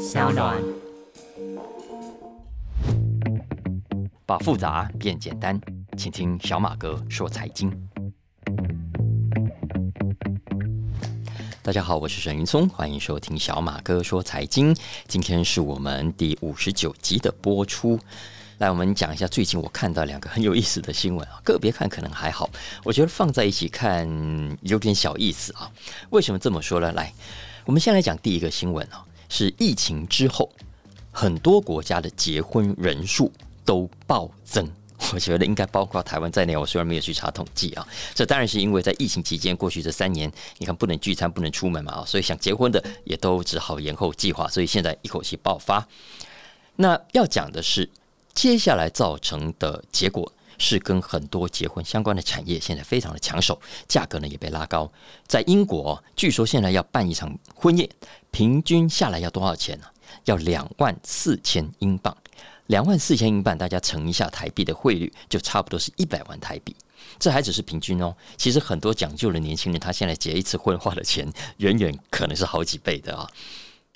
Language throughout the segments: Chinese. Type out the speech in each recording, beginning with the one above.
小暖。把复杂变简单，请听小马哥说财经。大家好，我是沈云松，欢迎收听小马哥说财经。今天是我们第五十九集的播出。来，我们讲一下最近我看到两个很有意思的新闻啊，个别看可能还好，我觉得放在一起看有点小意思啊。为什么这么说呢？来，我们先来讲第一个新闻啊，是疫情之后，很多国家的结婚人数都暴增。我觉得应该包括台湾在内。我虽然没有去查统计啊，这当然是因为在疫情期间过去这三年，你看不能聚餐、不能出门嘛啊，所以想结婚的也都只好延后计划，所以现在一口气爆发。那要讲的是。接下来造成的结果是，跟很多结婚相关的产业现在非常的抢手，价格呢也被拉高。在英国，据说现在要办一场婚宴，平均下来要多少钱呢？要两万四千英镑。两万四千英镑，大家乘一下台币的汇率，就差不多是一百万台币。这还只是平均哦，其实很多讲究的年轻人，他现在结一次婚花的钱，远远可能是好几倍的啊。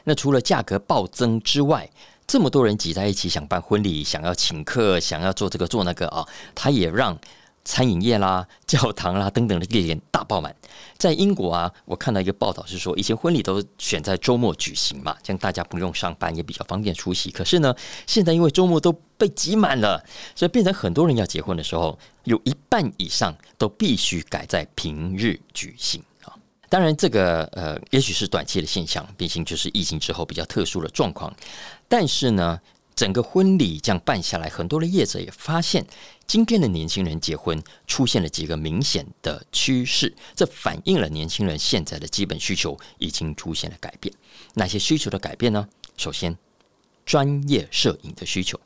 那除了价格暴增之外，这么多人挤在一起想办婚礼，想要请客，想要做这个做那个啊，他也让餐饮业啦、教堂啦等等的地点大爆满。在英国啊，我看到一个报道是说，以前婚礼都选在周末举行嘛，这样大家不用上班，也比较方便出席。可是呢，现在因为周末都被挤满了，所以变成很多人要结婚的时候，有一半以上都必须改在平日举行。当然，这个呃，也许是短期的现象，毕竟就是疫情之后比较特殊的状况。但是呢，整个婚礼这样办下来，很多的业者也发现，今天的年轻人结婚出现了几个明显的趋势，这反映了年轻人现在的基本需求已经出现了改变。哪些需求的改变呢？首先，专业摄影的需求。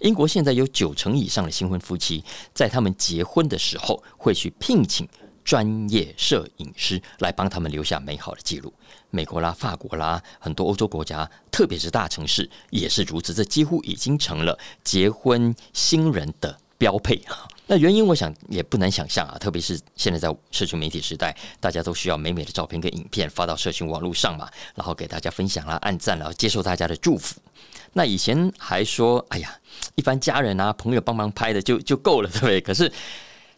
英国现在有九成以上的新婚夫妻，在他们结婚的时候会去聘请。专业摄影师来帮他们留下美好的记录。美国啦、法国啦，很多欧洲国家，特别是大城市也是如此。这几乎已经成了结婚新人的标配啊！那原因我想也不难想象啊，特别是现在在社群媒体时代，大家都需要美美的照片跟影片发到社群网络上嘛，然后给大家分享啦、按赞啦，接受大家的祝福。那以前还说，哎呀，一般家人啊、朋友帮忙拍的就就够了，对不对？可是。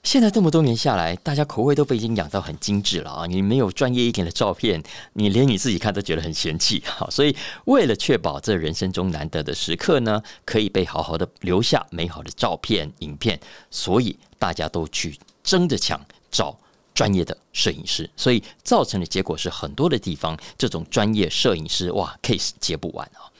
现在这么多年下来，大家口味都被已经养到很精致了啊！你没有专业一点的照片，你连你自己看都觉得很嫌弃。好，所以为了确保这人生中难得的时刻呢，可以被好好的留下美好的照片、影片，所以大家都去争着抢找专业的摄影师，所以造成的结果是很多的地方这种专业摄影师哇 case 接不完啊！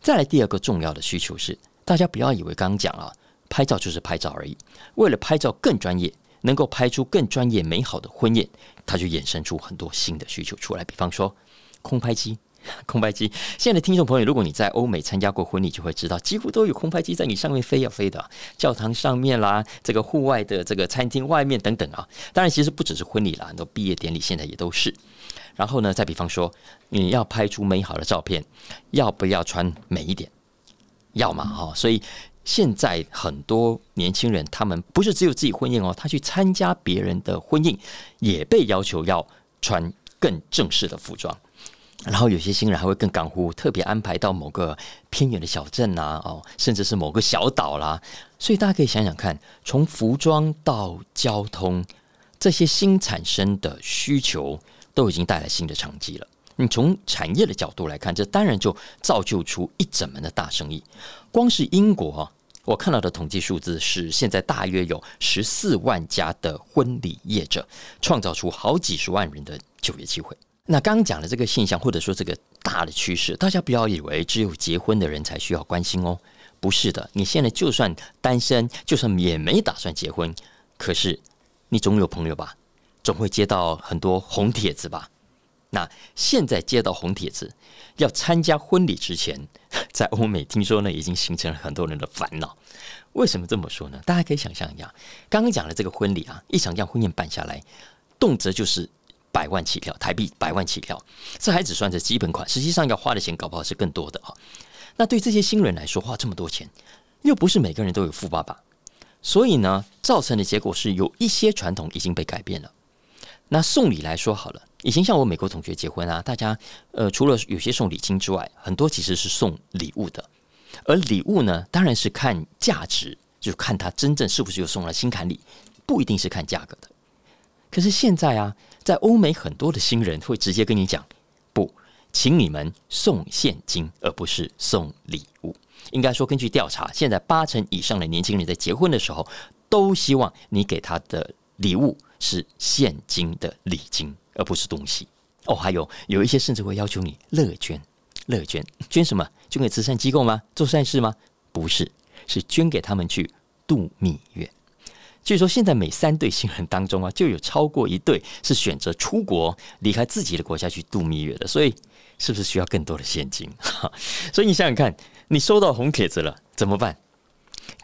再来第二个重要的需求是，大家不要以为刚讲了。拍照就是拍照而已。为了拍照更专业，能够拍出更专业美好的婚宴，它就衍生出很多新的需求出来。比方说，空拍机，空拍机。现在的听众朋友，如果你在欧美参加过婚礼，就会知道，几乎都有空拍机在你上面飞呀飞的。教堂上面啦，这个户外的这个餐厅外面等等啊。当然，其实不只是婚礼啦，很多毕业典礼现在也都是。然后呢，再比方说，你要拍出美好的照片，要不要穿美一点？要嘛哈，所以。现在很多年轻人，他们不是只有自己婚宴哦，他去参加别人的婚宴，也被要求要穿更正式的服装。然后有些新人还会更干乎，特别安排到某个偏远的小镇啊，哦，甚至是某个小岛啦。所以大家可以想想看，从服装到交通，这些新产生的需求都已经带来新的成绩了。你从产业的角度来看，这当然就造就出一整门的大生意。光是英国。我看到的统计数字是，现在大约有十四万家的婚礼业者，创造出好几十万人的就业机会。那刚刚讲的这个现象，或者说这个大的趋势，大家不要以为只有结婚的人才需要关心哦，不是的。你现在就算单身，就算也没打算结婚，可是你总有朋友吧，总会接到很多红帖子吧。那现在接到红帖子，要参加婚礼之前，在欧美听说呢，已经形成了很多人的烦恼。为什么这么说呢？大家可以想象一下，刚刚讲的这个婚礼啊，一场这样婚宴办下来，动辄就是百万起跳，台币百万起跳，这还只算是基本款，实际上要花的钱搞不好是更多的啊。那对这些新人来说，花这么多钱，又不是每个人都有富爸爸，所以呢，造成的结果是有一些传统已经被改变了。那送礼来说好了，以前像我美国同学结婚啊，大家呃除了有些送礼金之外，很多其实是送礼物的。而礼物呢，当然是看价值，就看他真正是不是又送了心坎里，不一定是看价格的。可是现在啊，在欧美很多的新人会直接跟你讲，不，请你们送现金，而不是送礼物。应该说，根据调查，现在八成以上的年轻人在结婚的时候，都希望你给他的礼物是现金的礼金，而不是东西。哦，还有有一些甚至会要求你乐捐，乐捐捐什么？捐给慈善机构吗？做善事吗？不是，是捐给他们去度蜜月。据说现在每三对新人当中啊，就有超过一对是选择出国离开自己的国家去度蜜月的。所以，是不是需要更多的现金？所以你想想看，你收到红帖子了怎么办？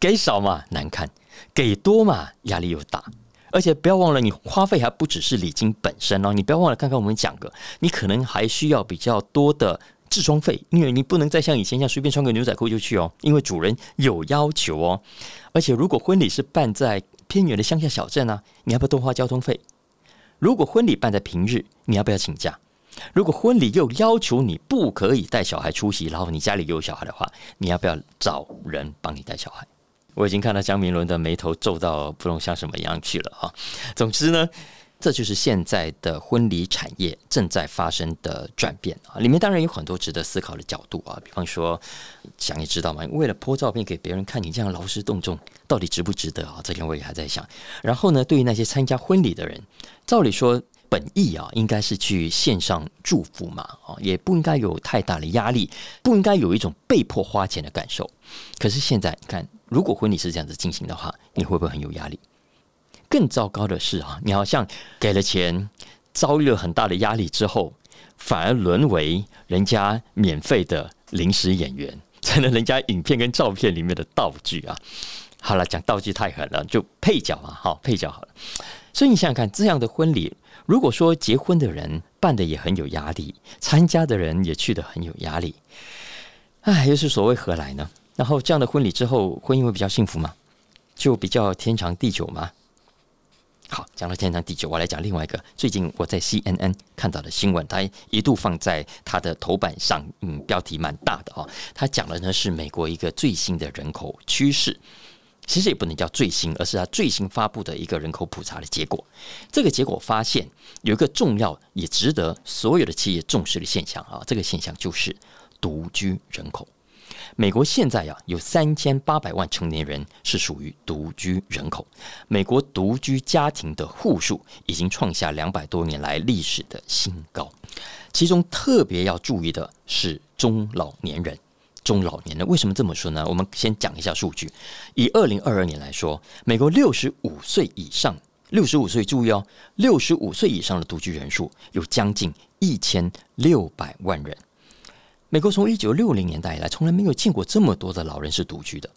给少嘛难看，给多嘛压力又大。而且不要忘了，你花费还不只是礼金本身哦。你不要忘了，刚刚我们讲的，你可能还需要比较多的。置装费，因为你不能再像以前一样随便穿个牛仔裤就去哦，因为主人有要求哦。而且如果婚礼是办在偏远的乡下小镇呢，你要不要多花交通费？如果婚礼办在平日，你要不要请假？如果婚礼又要求你不可以带小孩出席，然后你家里有小孩的话，你要不要找人帮你带小孩？我已经看到江明伦的眉头皱到不能像什么样去了哈。总之呢。这就是现在的婚礼产业正在发生的转变啊！里面当然有很多值得思考的角度啊，比方说，想也知道嘛，为了拍照片给别人看，你这样劳师动众，到底值不值得啊？这点我也还在想。然后呢，对于那些参加婚礼的人，照理说本意啊，应该是去线上祝福嘛，啊，也不应该有太大的压力，不应该有一种被迫花钱的感受。可是现在你看，如果婚礼是这样子进行的话，你会不会很有压力？更糟糕的是啊，你好像给了钱，遭遇了很大的压力之后，反而沦为人家免费的临时演员，成了人家影片跟照片里面的道具啊。好了，讲道具太狠了，就配角嘛，好配角好了。所以你想想看，这样的婚礼，如果说结婚的人办的也很有压力，参加的人也去的很有压力，哎，又是所谓何来呢？然后这样的婚礼之后，婚姻会比较幸福吗？就比较天长地久吗？好，讲到天长地久，我来讲另外一个。最近我在 CNN 看到的新闻，它一度放在它的头版上，嗯，标题蛮大的哦。它讲的呢是美国一个最新的人口趋势，其实也不能叫最新，而是它最新发布的一个人口普查的结果。这个结果发现有一个重要也值得所有的企业重视的现象啊，这个现象就是独居人口。美国现在呀有三千八百万成年人是属于独居人口，美国独居家庭的户数已经创下两百多年来历史的新高。其中特别要注意的是中老年人，中老年人为什么这么说呢？我们先讲一下数据。以二零二二年来说，美国六十五岁以上，六十五岁注意哦，六十五岁以上的独居人数有将近一千六百万人。美国从一九六零年代以来，从来没有见过这么多的老人是独居的。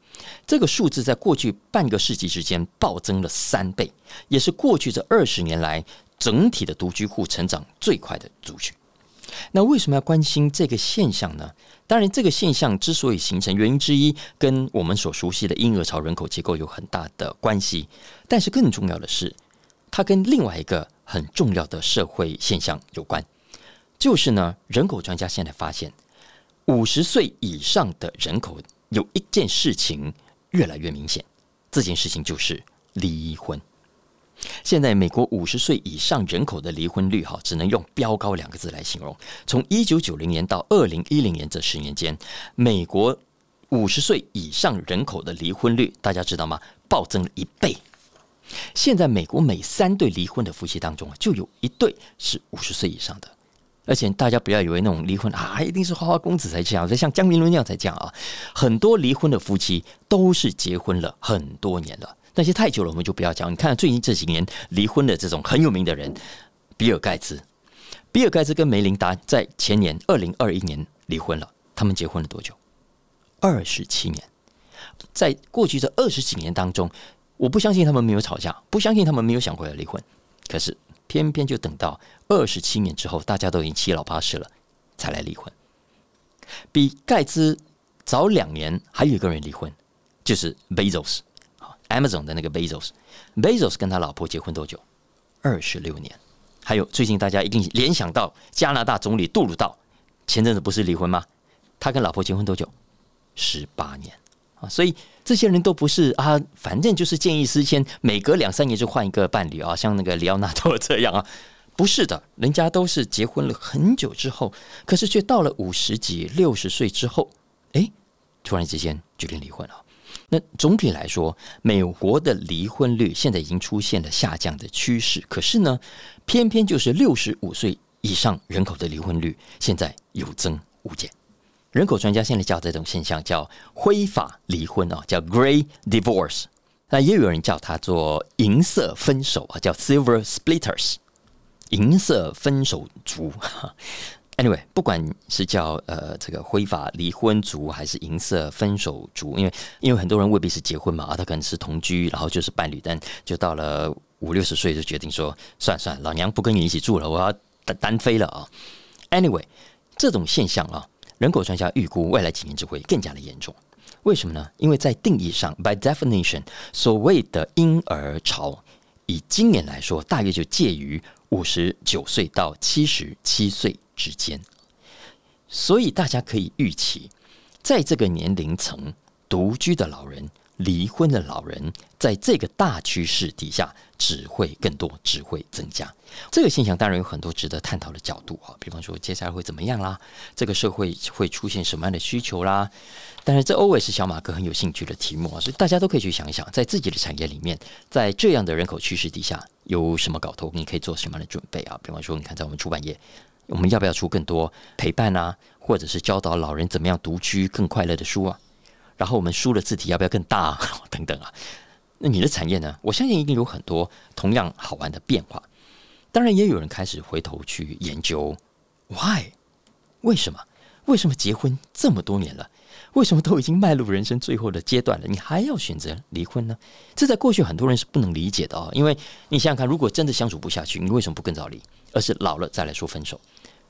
这个数字在过去半个世纪之间暴增了三倍，也是过去这二十年来整体的独居户成长最快的族群。那为什么要关心这个现象呢？当然，这个现象之所以形成，原因之一跟我们所熟悉的婴儿潮人口结构有很大的关系。但是更重要的是，它跟另外一个很重要的社会现象有关，就是呢，人口专家现在发现。五十岁以上的人口有一件事情越来越明显，这件事情就是离婚。现在美国五十岁以上人口的离婚率，哈，只能用“飙高”两个字来形容。从一九九零年到二零一零年这十年间，美国五十岁以上人口的离婚率，大家知道吗？暴增了一倍。现在美国每三对离婚的夫妻当中，就有一对是五十岁以上的。而且大家不要以为那种离婚啊，一定是花花公子才这样，像江明伦那样才这样啊。很多离婚的夫妻都是结婚了很多年了，那些太久了我们就不要讲。你看最近这几年离婚的这种很有名的人，比尔盖茨，比尔盖茨跟梅琳达在前年二零二一年离婚了，他们结婚了多久？二十七年。在过去这二十几年当中，我不相信他们没有吵架，不相信他们没有想过要离婚，可是。偏偏就等到二十七年之后，大家都已经七老八十了，才来离婚。比盖茨早两年，还有一个人离婚，就是 Bezos，，Amazon 的那个 Bezos。Bezos 跟他老婆结婚多久？二十六年。还有最近大家一定联想到加拿大总理杜鲁道，前阵子不是离婚吗？他跟老婆结婚多久？十八年啊！所以这些人都不是啊，反正就是见异思迁，每隔两三年就换一个伴侣啊，像那个里奥纳多这样啊，不是的，人家都是结婚了很久之后，可是却到了五十几、六十岁之后，哎，突然之间决定离婚了。那总体来说，美国的离婚率现在已经出现了下降的趋势，可是呢，偏偏就是六十五岁以上人口的离婚率现在有增无减。人口专家现在叫这种现象叫灰发离婚啊，叫 Gray Divorce。那也有人叫它做银色分手啊，叫 Silver Splitters，银色分手族。Anyway，不管是叫呃这个灰发离婚族，还是银色分手族，因为因为很多人未必是结婚嘛，啊，他可能是同居，然后就是伴侣，但就到了五六十岁就决定说，算算，老娘不跟你一起住了，我要单单飞了啊。Anyway，这种现象啊。人口专家预估，未来几年只会更加的严重。为什么呢？因为在定义上，by definition，所谓的婴儿潮，以今年来说，大约就介于五十九岁到七十七岁之间。所以大家可以预期，在这个年龄层，独居的老人。离婚的老人在这个大趋势底下只会更多，只会增加。这个现象当然有很多值得探讨的角度啊，比方说接下来会怎么样啦？这个社会会出现什么样的需求啦？但是这 always 是小马哥很有兴趣的题目啊，所以大家都可以去想一想，在自己的产业里面，在这样的人口趋势底下有什么搞头？你可以做什么样的准备啊？比方说，你看在我们出版业，我们要不要出更多陪伴啊，或者是教导老人怎么样独居更快乐的书啊？然后我们书的字体要不要更大 等等啊？那你的产业呢？我相信一定有很多同样好玩的变化。当然，也有人开始回头去研究，why？为什么？为什么结婚这么多年了，为什么都已经迈入人生最后的阶段了，你还要选择离婚呢？这在过去很多人是不能理解的哦。因为你想想看，如果真的相处不下去，你为什么不更早离，而是老了再来说分手？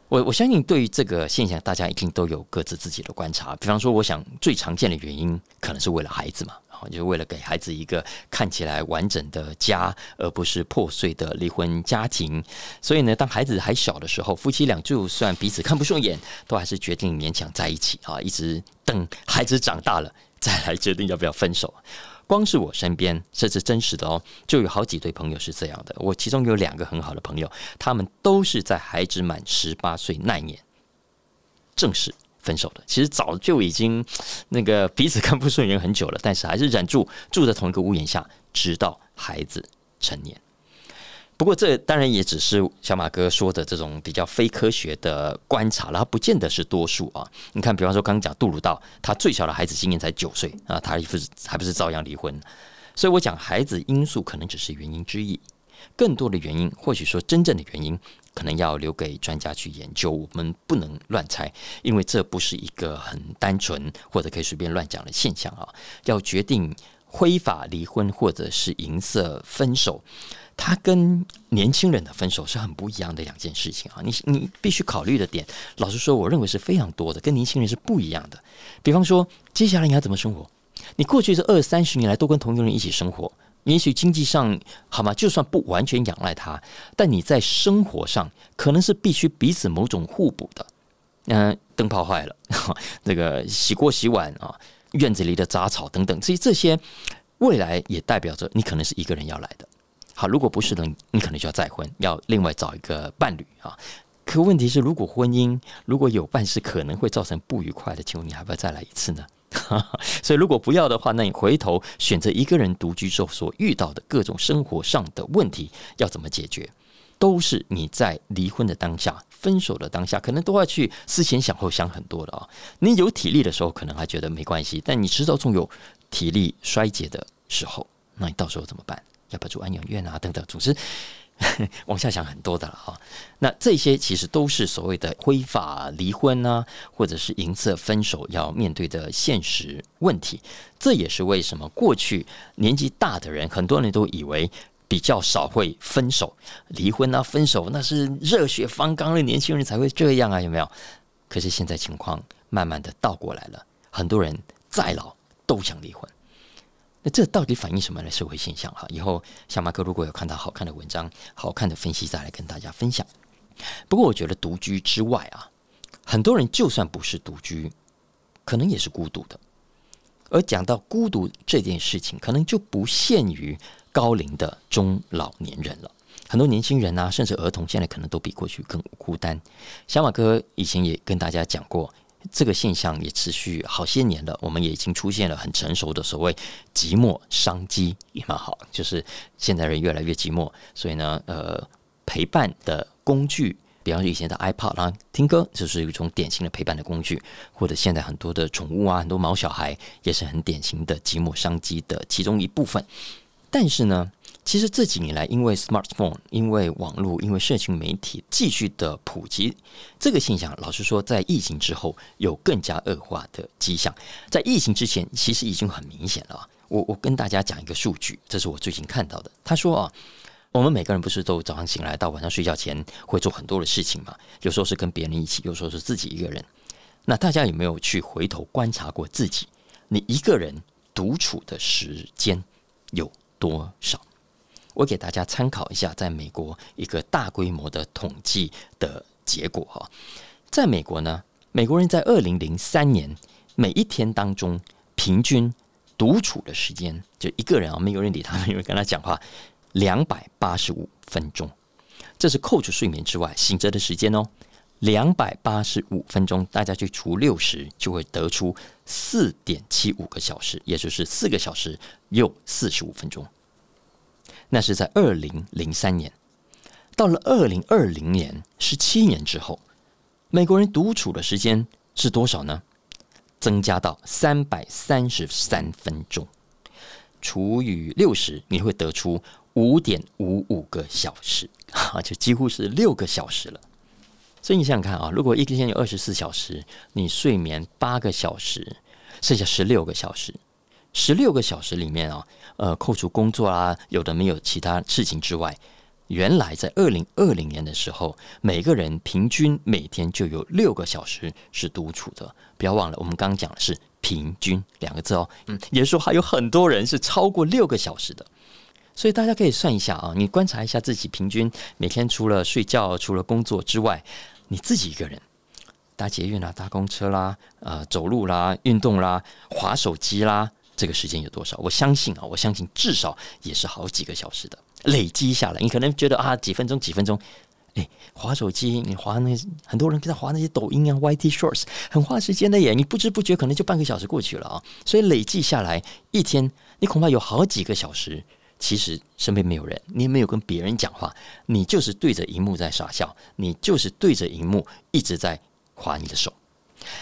我我相信，对于这个现象，大家一定都有各自自己的观察。比方说，我想最常见的原因，可能是为了孩子嘛，然后就是为了给孩子一个看起来完整的家，而不是破碎的离婚家庭。所以呢，当孩子还小的时候，夫妻俩就算彼此看不顺眼，都还是决定勉强在一起啊，一直等孩子长大了再来决定要不要分手。光是我身边，这是真实的哦，就有好几对朋友是这样的。我其中有两个很好的朋友，他们都是在孩子满十八岁那年正式分手的。其实早就已经那个彼此看不顺眼很久了，但是还是忍住住在同一个屋檐下，直到孩子成年。不过，这当然也只是小马哥说的这种比较非科学的观察了，不见得是多数啊。你看，比方说刚刚讲杜鲁道，他最小的孩子今年才九岁啊，他不是还不是照样离婚？所以我讲孩子因素可能只是原因之一，更多的原因，或许说真正的原因，可能要留给专家去研究，我们不能乱猜，因为这不是一个很单纯或者可以随便乱讲的现象啊。要决定挥法离婚或者是银色分手。他跟年轻人的分手是很不一样的两件事情啊！你你必须考虑的点，老实说，我认为是非常多的，跟年轻人是不一样的。比方说，接下来你要怎么生活？你过去这二三十年来都跟同龄人一起生活，也许经济上好吗？就算不完全仰赖他，但你在生活上可能是必须彼此某种互补的。嗯，灯泡坏了，那个洗锅洗碗啊，院子里的杂草等等，这些这些未来也代表着你可能是一个人要来的。好，如果不是的，你可能就要再婚，要另外找一个伴侣啊。可问题是，如果婚姻如果有伴是可能会造成不愉快的，请问你还不要再来一次呢？所以，如果不要的话，那你回头选择一个人独居之后所遇到的各种生活上的问题要怎么解决，都是你在离婚的当下、分手的当下，可能都要去思前想后想很多的啊。你有体力的时候，可能还觉得没关系，但你迟早总有体力衰竭的时候，那你到时候怎么办？要不要住安养院啊？等等，总之 往下想很多的了哈。那这些其实都是所谓的灰发离婚啊，或者是银色分手要面对的现实问题。这也是为什么过去年纪大的人，很多人都以为比较少会分手、离婚啊、分手，那是热血方刚的年轻人才会这样啊，有没有？可是现在情况慢慢的倒过来了，很多人再老都想离婚。那这到底反映什么样的社会现象？哈，以后小马哥如果有看到好看的文章、好看的分析，再来跟大家分享。不过，我觉得独居之外啊，很多人就算不是独居，可能也是孤独的。而讲到孤独这件事情，可能就不限于高龄的中老年人了。很多年轻人啊，甚至儿童，现在可能都比过去更孤单。小马哥以前也跟大家讲过。这个现象也持续好些年了，我们也已经出现了很成熟的所谓寂寞商机，也蛮好。就是现在人越来越寂寞，所以呢，呃，陪伴的工具，比方说以前的 iPod 啦，听歌就是一种典型的陪伴的工具，或者现在很多的宠物啊，很多毛小孩也是很典型的寂寞商机的其中一部分。但是呢。其实这几年来，因为 smartphone，因为网络，因为社群媒体继续的普及，这个现象，老实说，在疫情之后有更加恶化的迹象。在疫情之前，其实已经很明显了。我我跟大家讲一个数据，这是我最近看到的。他说啊，我们每个人不是都早上醒来到晚上睡觉前会做很多的事情嘛？有时候是跟别人一起，有时候是自己一个人。那大家有没有去回头观察过自己？你一个人独处的时间有多少？我给大家参考一下，在美国一个大规模的统计的结果哈，在美国呢，美国人在二零零三年每一天当中平均独处的时间，就一个人啊，没有人理他，没有人跟他讲话，两百八十五分钟，这是扣除睡眠之外醒着的时间哦，两百八十五分钟，大家去除六十，就会得出四点七五个小时，也就是四个小时又四十五分钟。那是在二零零三年，到了二零二零年，十七年之后，美国人独处的时间是多少呢？增加到三百三十三分钟，除以六十，你会得出五点五五个小时，哈，就几乎是六个小时了。所以你想想看啊，如果一天有二十四小时，你睡眠八个小时，剩下十六个小时。十六个小时里面啊，呃，扣除工作啦，有的没有其他事情之外，原来在二零二零年的时候，每个人平均每天就有六个小时是独处的。不要忘了，我们刚刚讲的是平均两个字哦，嗯，也是说还有很多人是超过六个小时的。所以大家可以算一下啊，你观察一下自己平均每天除了睡觉、除了工作之外，你自己一个人搭捷运啦、搭公车啦、呃，走路啦、运动啦、划手机啦。这个时间有多少？我相信啊，我相信至少也是好几个小时的累积下来。你可能觉得啊，几分钟几分钟，哎，划手机，你划那很多人在划那些抖音啊、YT Shorts，很花时间的耶。你不知不觉可能就半个小时过去了啊。所以累计下来一天，你恐怕有好几个小时，其实身边没有人，你也没有跟别人讲话，你就是对着荧幕在傻笑，你就是对着荧幕一直在划你的手。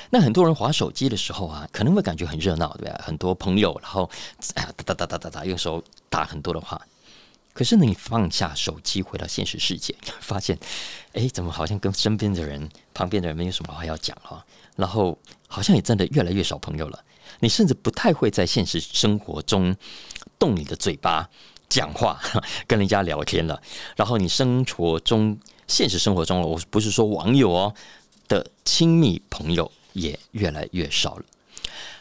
那很多人划手机的时候啊，可能会感觉很热闹，对吧？很多朋友，然后哎呀哒哒哒哒哒哒，用手打很多的话。可是，你放下手机，回到现实世界，发现，哎，怎么好像跟身边的人、旁边的人没有什么话要讲啊？然后好像也真的越来越少朋友了。你甚至不太会在现实生活中动你的嘴巴讲话，跟人家聊天了。然后你生活中、现实生活中，我不是说网友哦。的亲密朋友也越来越少了。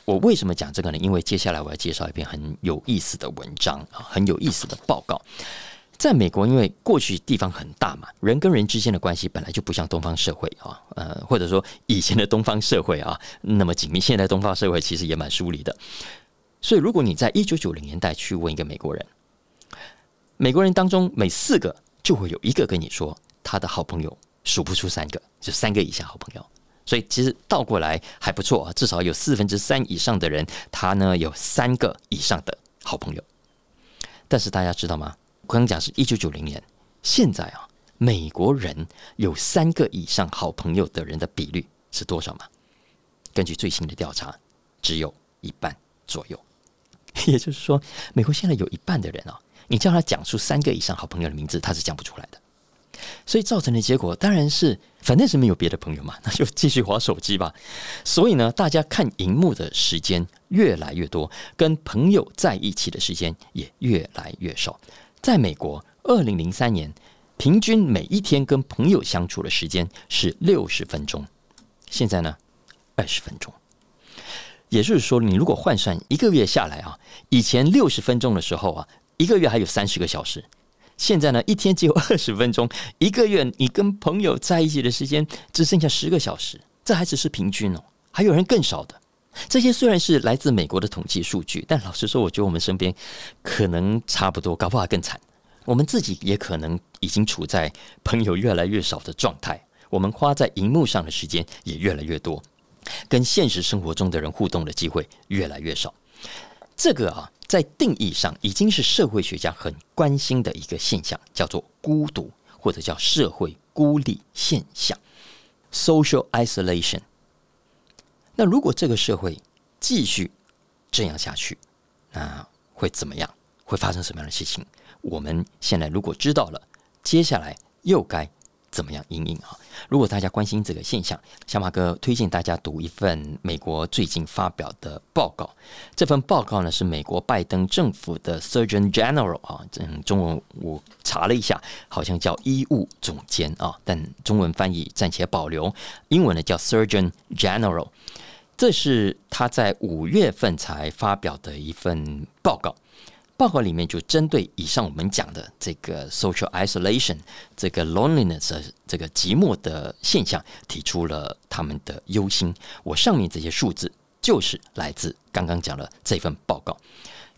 我为什么讲这个呢？因为接下来我要介绍一篇很有意思的文章啊，很有意思的报告。在美国，因为过去地方很大嘛，人跟人之间的关系本来就不像东方社会啊，呃，或者说以前的东方社会啊那么紧密。现在东方社会其实也蛮疏离的。所以，如果你在一九九零年代去问一个美国人，美国人当中每四个就会有一个跟你说他的好朋友。数不出三个，就三个以下好朋友，所以其实倒过来还不错啊，至少有四分之三以上的人，他呢有三个以上的好朋友。但是大家知道吗？刚刚讲是一九九零年，现在啊，美国人有三个以上好朋友的人的比率是多少吗？根据最新的调查，只有一半左右。也就是说，美国现在有一半的人啊，你叫他讲出三个以上好朋友的名字，他是讲不出来的。所以造成的结果当然是，反正是没有别的朋友嘛，那就继续划手机吧。所以呢，大家看荧幕的时间越来越多，跟朋友在一起的时间也越来越少。在美国，二零零三年平均每一天跟朋友相处的时间是六十分钟，现在呢，二十分钟。也就是说，你如果换算一个月下来啊，以前六十分钟的时候啊，一个月还有三十个小时，现在呢，一天只有二十分钟，一个月你跟朋友在一起的时间只剩下十个小时，这还只是平均哦，还有人更少的。这些虽然是来自美国的统计数据，但老实说，我觉得我们身边可能差不多，搞不好更惨。我们自己也可能已经处在朋友越来越少的状态，我们花在荧幕上的时间也越来越多，跟现实生活中的人互动的机会越来越少。这个啊，在定义上已经是社会学家很关心的一个现象，叫做孤独，或者叫社会孤立现象 （social isolation）。那如果这个社会继续这样下去，那会怎么样？会发生什么样的事情？我们现在如果知道了，接下来又该怎么样应应啊？如果大家关心这个现象，小马哥推荐大家读一份美国最近发表的报告。这份报告呢是美国拜登政府的 Surgeon General 啊，嗯，中文我查了一下，好像叫医务总监啊，但中文翻译暂且保留。英文呢叫 Surgeon General。这是他在五月份才发表的一份报告。报告里面就针对以上我们讲的这个 social isolation 这个 loneliness 这个寂寞的现象提出了他们的忧心。我上面这些数字就是来自刚刚讲的这份报告。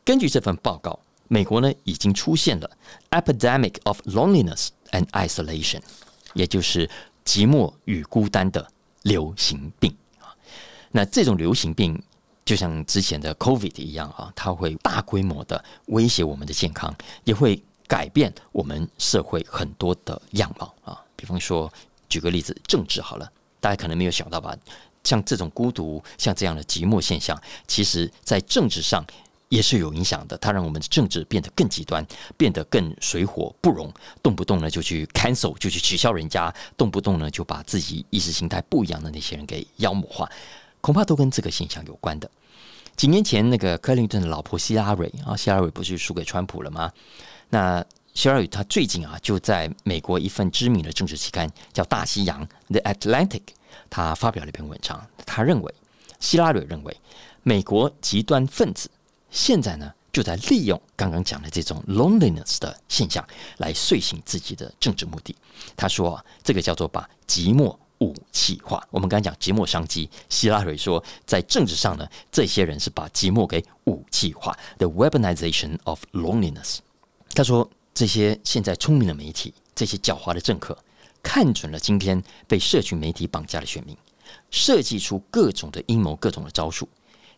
根据这份报告，美国呢已经出现了 epidemic of loneliness and isolation，也就是寂寞与孤单的流行病。那这种流行病。就像之前的 COVID 一样啊，它会大规模的威胁我们的健康，也会改变我们社会很多的样貌啊。比方说，举个例子，政治好了，大家可能没有想到吧？像这种孤独，像这样的寂寞现象，其实在政治上也是有影响的。它让我们的政治变得更极端，变得更水火不容，动不动呢就去 cancel，就去取消人家，动不动呢就把自己意识形态不一样的那些人给妖魔化。恐怕都跟这个现象有关的。几年前，那个克林顿的老婆希拉蕊啊，希拉蕊不是输给川普了吗？那希拉蕊她最近啊，就在美国一份知名的政治期刊叫《大西洋》（The Atlantic），他发表了一篇文章。他认为，希拉蕊认为，美国极端分子现在呢，就在利用刚刚讲的这种 loneliness 的现象来遂行自己的政治目的。他说啊，这个叫做把寂寞。武器化，我们刚才讲寂寞商机。希拉蕊说，在政治上呢，这些人是把寂寞给武器化，the weaponization of loneliness。他说，这些现在聪明的媒体，这些狡猾的政客，看准了今天被社群媒体绑架的选民，设计出各种的阴谋、各种的招数，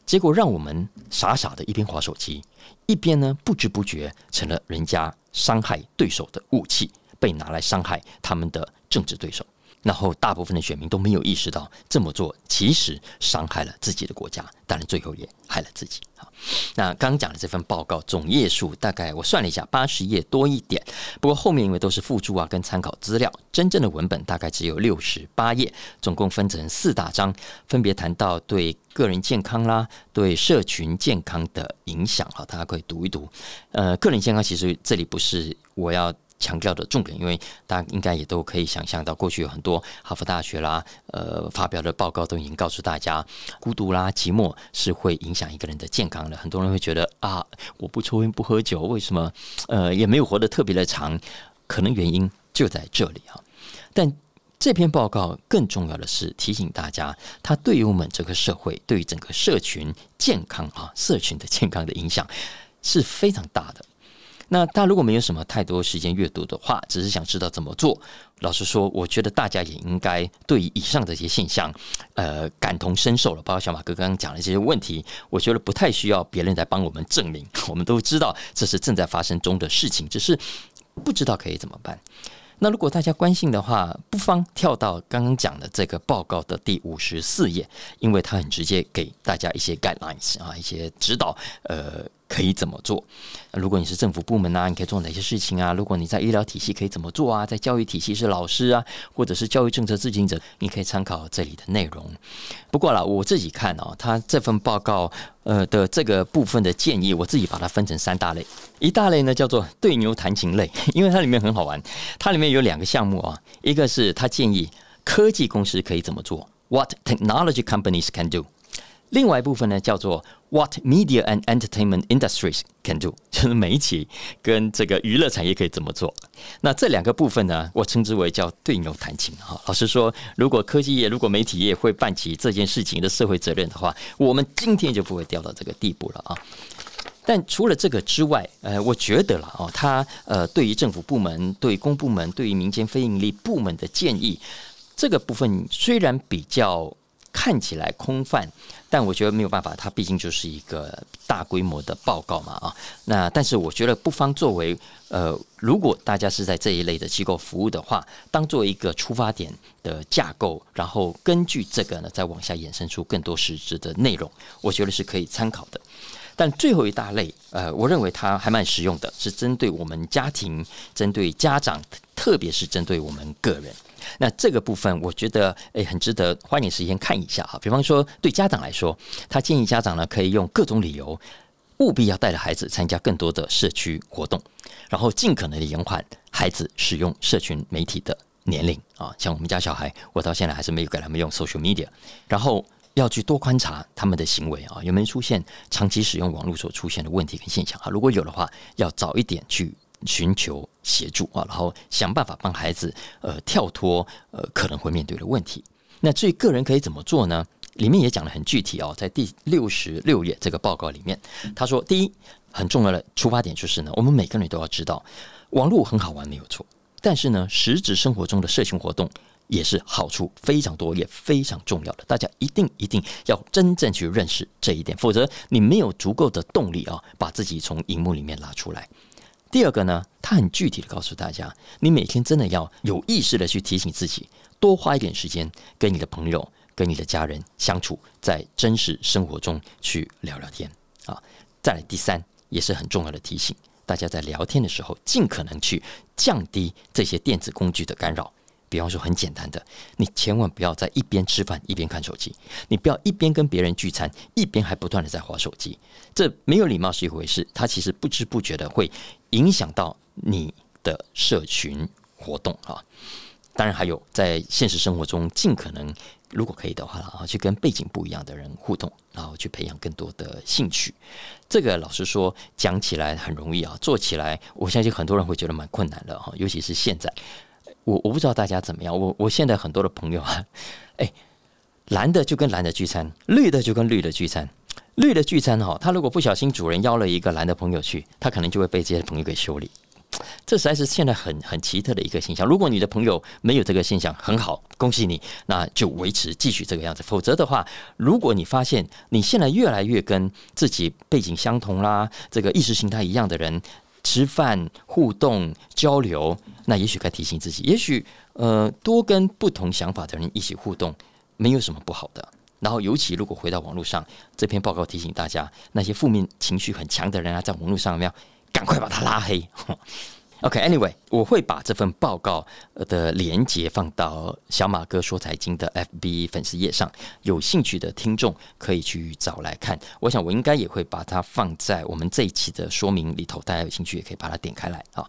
结果让我们傻傻的一边划手机，一边呢不知不觉成了人家伤害对手的武器，被拿来伤害他们的政治对手。然后，大部分的选民都没有意识到这么做其实伤害了自己的国家，当然最后也害了自己。好，那刚讲的这份报告总页数大概我算了一下，八十页多一点。不过后面因为都是附注啊跟参考资料，真正的文本大概只有六十八页，总共分成四大章，分别谈到对个人健康啦、对社群健康的影响。好，大家可以读一读。呃，个人健康其实这里不是我要。强调的重点，因为大家应该也都可以想象到，过去有很多哈佛大学啦，呃，发表的报告都已经告诉大家，孤独啦、寂寞是会影响一个人的健康的。很多人会觉得啊，我不抽烟不喝酒，为什么呃也没有活得特别的长？可能原因就在这里啊。但这篇报告更重要的是提醒大家，它对于我们这个社会，对于整个社群健康啊，社群的健康的影响是非常大的。那大家如果没有什么太多时间阅读的话，只是想知道怎么做，老实说，我觉得大家也应该对以上这些现象，呃，感同身受了。包括小马哥刚刚讲的这些问题，我觉得不太需要别人来帮我们证明，我们都知道这是正在发生中的事情，只是不知道可以怎么办。那如果大家关心的话，不妨跳到刚刚讲的这个报告的第五十四页，因为它很直接给大家一些 guidelines 啊，一些指导，呃。可以怎么做？如果你是政府部门啊，你可以做哪些事情啊？如果你在医疗体系可以怎么做啊？在教育体系是老师啊，或者是教育政策制定者，你可以参考这里的内容。不过啦，我自己看哦，他这份报告呃的这个部分的建议，我自己把它分成三大类。一大类呢叫做对牛弹琴类，因为它里面很好玩。它里面有两个项目啊，一个是他建议科技公司可以怎么做，What technology companies can do。另外一部分呢，叫做 What media and entertainment industries can do，就是媒体跟这个娱乐产业可以怎么做。那这两个部分呢，我称之为叫对牛弹琴哈。老实说，如果科技业、如果媒体业会办起这件事情的社会责任的话，我们今天就不会掉到这个地步了啊。但除了这个之外，呃，我觉得了哦，他呃，对于政府部门、对公部门、对于民间非营利部门的建议，这个部分虽然比较看起来空泛，但我觉得没有办法，它毕竟就是一个大规模的报告嘛啊。那但是我觉得不妨作为呃，如果大家是在这一类的机构服务的话，当做一个出发点的架构，然后根据这个呢，再往下衍生出更多实质的内容，我觉得是可以参考的。但最后一大类，呃，我认为它还蛮实用的，是针对我们家庭、针对家长，特别是针对我们个人。那这个部分，我觉得诶，很值得花点时间看一下哈。比方说，对家长来说，他建议家长呢，可以用各种理由，务必要带着孩子参加更多的社区活动，然后尽可能的延缓孩子使用社群媒体的年龄啊。像我们家小孩，我到现在还是没有给他们用 social media，然后。要去多观察他们的行为啊，有没有出现长期使用网络所出现的问题跟现象啊？如果有的话，要早一点去寻求协助啊，然后想办法帮孩子呃跳脱呃可能会面对的问题。那至于个人可以怎么做呢？里面也讲的很具体哦，在第六十六页这个报告里面，他说，第一很重要的出发点就是呢，我们每个人都要知道网络很好玩没有错，但是呢，实质生活中的社群活动。也是好处非常多，也非常重要的。大家一定一定要真正去认识这一点，否则你没有足够的动力啊，把自己从荧幕里面拉出来。第二个呢，他很具体的告诉大家，你每天真的要有意识的去提醒自己，多花一点时间跟你的朋友、跟你的家人相处，在真实生活中去聊聊天啊。再来第三，也是很重要的提醒，大家在聊天的时候，尽可能去降低这些电子工具的干扰。比方说，很简单的，你千万不要在一边吃饭一边看手机，你不要一边跟别人聚餐一边还不断的在划手机，这没有礼貌是一回事，它其实不知不觉的会影响到你的社群活动啊。当然，还有在现实生活中，尽可能如果可以的话啊，去跟背景不一样的人互动，然后去培养更多的兴趣。这个老实说，讲起来很容易啊，做起来我相信很多人会觉得蛮困难的哈，尤其是现在。我我不知道大家怎么样，我我现在很多的朋友啊，哎，蓝的就跟蓝的聚餐，绿的就跟绿的聚餐，绿的聚餐哈，他如果不小心主人邀了一个蓝的朋友去，他可能就会被这些朋友给修理，这实在是现在很很奇特的一个现象。如果你的朋友没有这个现象，很好，恭喜你，那就维持继续这个样子。否则的话，如果你发现你现在越来越跟自己背景相同啦，这个意识形态一样的人。吃饭、互动、交流，那也许该提醒自己，也许呃，多跟不同想法的人一起互动，没有什么不好的。然后，尤其如果回到网络上，这篇报告提醒大家，那些负面情绪很强的人啊，在网络上要赶快把他拉黑。OK，Anyway，我会把这份报告的连接放到小马哥说财经的 FB 粉丝页上，有兴趣的听众可以去找来看。我想我应该也会把它放在我们这一期的说明里头，大家有兴趣也可以把它点开来啊。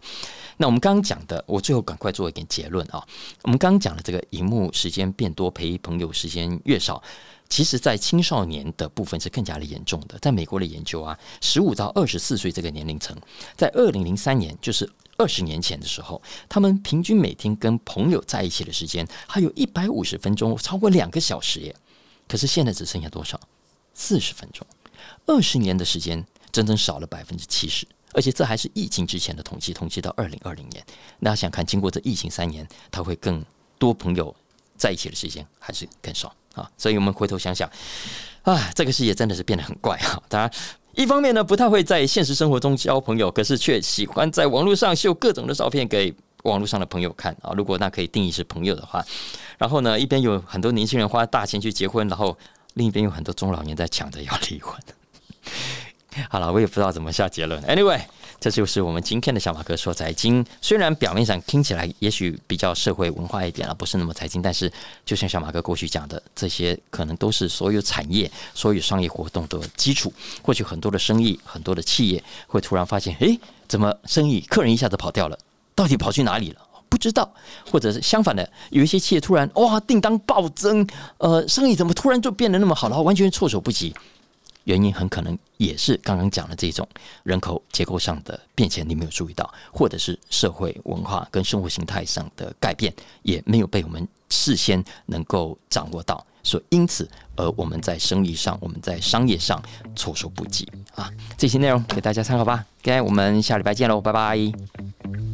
那我们刚刚讲的，我最后赶快做一点结论啊。我们刚刚讲的这个荧幕时间变多，陪朋友时间越少，其实在青少年的部分是更加的严重的。在美国的研究啊，十五到二十四岁这个年龄层，在二零零三年就是。二十年前的时候，他们平均每天跟朋友在一起的时间还有一百五十分钟，超过两个小时耶。可是现在只剩下多少？四十分钟。二十年的时间，整整少了百分之七十。而且这还是疫情之前的统计，统计到二零二零年。大家想看，经过这疫情三年，他会更多朋友在一起的时间还是更少啊？所以我们回头想想，啊，这个世界真的是变得很怪哈。当然。一方面呢，不太会在现实生活中交朋友，可是却喜欢在网络上秀各种的照片给网络上的朋友看啊。如果那可以定义是朋友的话，然后呢，一边有很多年轻人花大钱去结婚，然后另一边有很多中老年在抢着要离婚。好了，我也不知道怎么下结论。Anyway。这就是我们今天的小马哥说财经。虽然表面上听起来也许比较社会文化一点了，不是那么财经，但是就像小马哥过去讲的，这些可能都是所有产业、所有商业活动的基础。过去很多的生意、很多的企业会突然发现，诶，怎么生意客人一下子跑掉了？到底跑去哪里了？不知道，或者是相反的，有一些企业突然哇订单暴增，呃，生意怎么突然就变得那么好，然后完全措手不及。原因很可能也是刚刚讲的这种人口结构上的变迁，你没有注意到，或者是社会文化跟生活形态上的改变，也没有被我们事先能够掌握到，所以因此而我们在生意上，我们在商业上措手不及啊。这些内容给大家参考吧，OK，我们下礼拜见喽，拜拜。